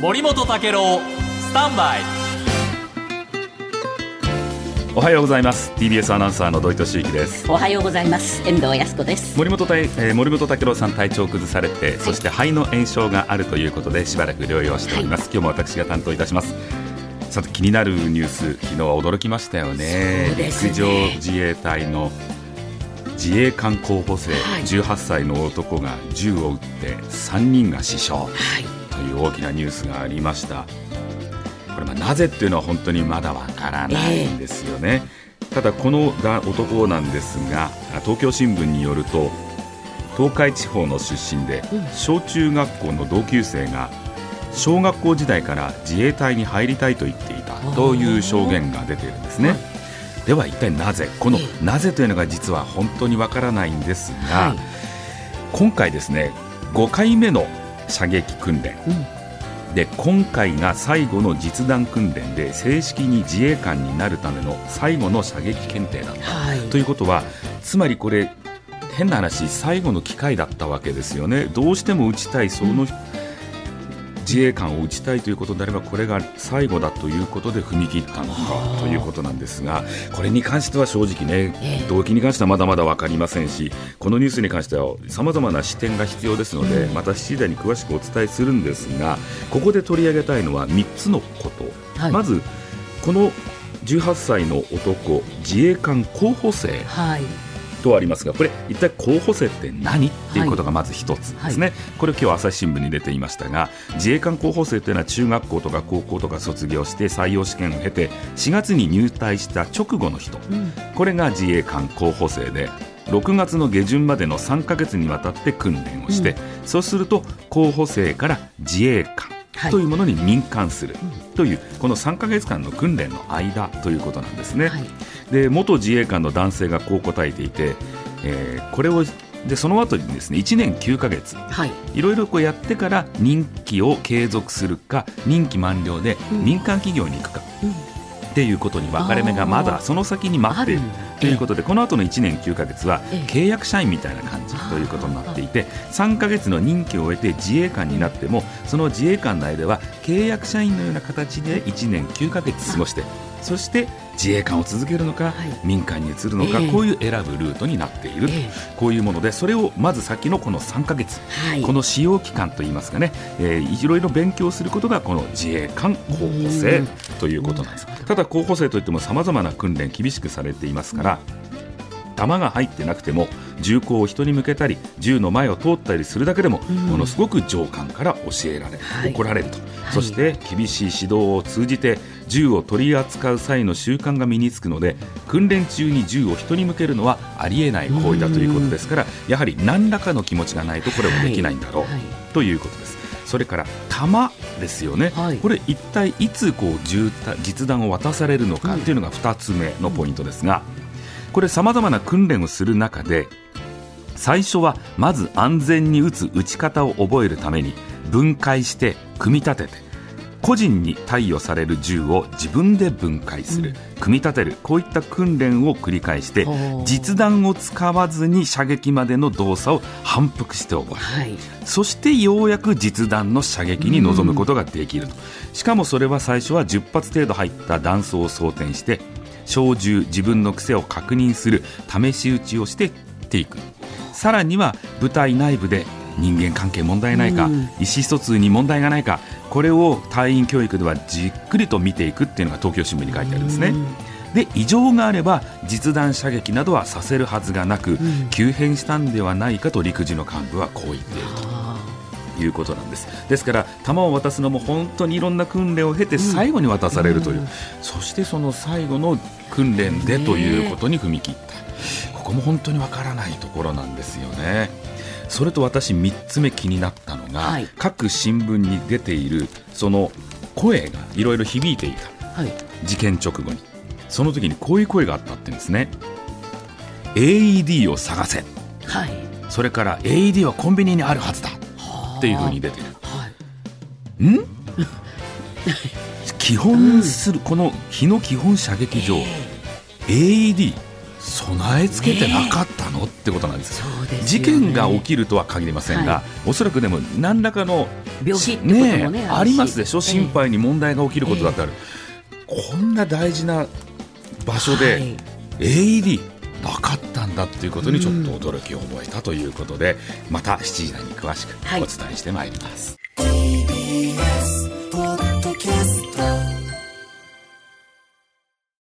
森本武郎スタンバイ。おはようございます。TBS アナウンサーの土井敏之です。おはようございます。遠藤康子です。森本たい、えー、森本武郎さん体調を崩されて、そして肺の炎症があるということでしばらく療養しております、今日も私が担当いたします。さて気になるニュース昨日は驚きましたよね。ね。陸上自衛隊の自衛官候補生、はい。18歳の男が銃を撃って3人が死傷。はいという大きなニュースがありました。これまあなぜっていうのは本当にまだわからないんですよね、ただこのが男なんですが東京新聞によると東海地方の出身で、小中学校の同級生が小学校時代から自衛隊に入りたいと言っていたという証言が出ているんですね、はい。では一体なぜこのええ。なぜというのが実は本当にわからないんですが、はい。今回ですね5回目の射撃訓練。うん。で今回が最後の実弾訓練で正式に自衛官になるための最後の射撃検定だった。はい。ということはつまりこれ変な話最後の機会だったわけですよね。どうしても撃ちたいその、自衛官を撃ちたいということであればこれが最後だということで踏み切ったのかということなんですがこれに関しては正直ねええ。動機に関してはまだまだ分かりませんしこのニュースに関してはさまざまな視点が必要ですのでまた7時台に詳しくお伝えするんですがここで取り上げたいのは3つのこと、はい。まずこの18歳の男自衛官候補生。はいとありますがこれ一体候補生って何？っていうことがまず一つですね、これ今日朝日新聞に出ていましたが自衛官候補生というのは中学校とか高校とか卒業して採用試験を経て4月に入隊した直後の人。うん。これが自衛官候補生で6月の下旬までの3ヶ月にわたって訓練をして、そうすると候補生から自衛官はいというものに任官するという、この3ヶ月間の訓練の間ということなんですね。はい。で元自衛官の男性がこう答えていて、えーこれをでその後にですね1年9ヶ月。はい。いろいろこうやってから任期を継続するか任期満了でうん。民間企業に行くか。うんっていうことに分かれ目がまだその先に待っている。ということでこの後の1年9ヶ月はええ。契約社員みたいな感じということになっていて3ヶ月の任期を終えて自衛官になってもその自衛官内では契約社員のような形で1年9ヶ月過ごしてそして自衛官を続けるのかはい。民間に移るのかええ。こういう選ぶルートになっているええ。こういうものでそれをまず先のこの3ヶ月はい。この使用期間といいますかね、えーいろいろ勉強することがこの自衛官候補生うん。ということなんです。ただ候補生といってもさまざまな訓練厳しくされていますから、弾が入ってなくても銃口を人に向けたり銃の前を通ったりするだけでも、うん。ものすごく上官から教えられ、はい。怒られると、い。そして厳しい指導を通じて銃を取り扱う際の習慣が身につくので訓練中に銃を人に向けるのはありえない行為だということですからやはり何らかの気持ちがないとこれもできないんだろう、はい。ということです。それから弾ですよね、はい。これ一体いつこう実弾を渡されるのかっていうのが2つ目のポイントですが、これさまざまな訓練をする中で最初はまず安全に撃つ撃ち方を覚えるために分解して組み立てて個人に貸与される銃を自分で分解する、組み立てる。こういった訓練を繰り返して実弾を使わずに射撃までの動作を反復して覚える。はい。そしてようやく実弾の射撃に臨むことができると、しかもそれは最初は10発程度入った弾倉を装填して小銃自分の癖を確認する試し撃ちをしてっていく。さらには部隊内部で人間関係問題ないか、うん。意思疎通に問題がないかこれを隊員教育ではじっくりと見ていくっていうのが東京新聞に書いてあるんですね。で異常があれば実弾射撃などはさせるはずがなく、ん。急変したんではないかと陸自の幹部はこう言っていると。あいうことなんです。ですから弾を渡すのも本当にいろんな訓練を経て最後に渡されるという、うん。そしてその最後の訓練でということに踏み切った、ここも本当にわからないところなんですよねそれと私3つ目気になったのが、はい。各新聞に出ているその声がいろいろ響いていた。ーはい。事件直後に。その時にこういう声があったって言うんですね。AED を探せ。はい。それから AED はコンビニにあるはずだ。っていうふうに出てる。はい。ん？基本する、この日野基本射撃場、AED 備え付けてなかったの、ってことなんですよ。そうですよね。事件が起きるとは限りませんが、はおそらくでも何らかの病気ねねありますでしょ？心肺に問題が起きることだってある、こんな大事な場所で、はい。AED なかったんだっていうことにちょっと驚きを覚えたということで、また7時台に詳しくはい。お伝えしてまいります。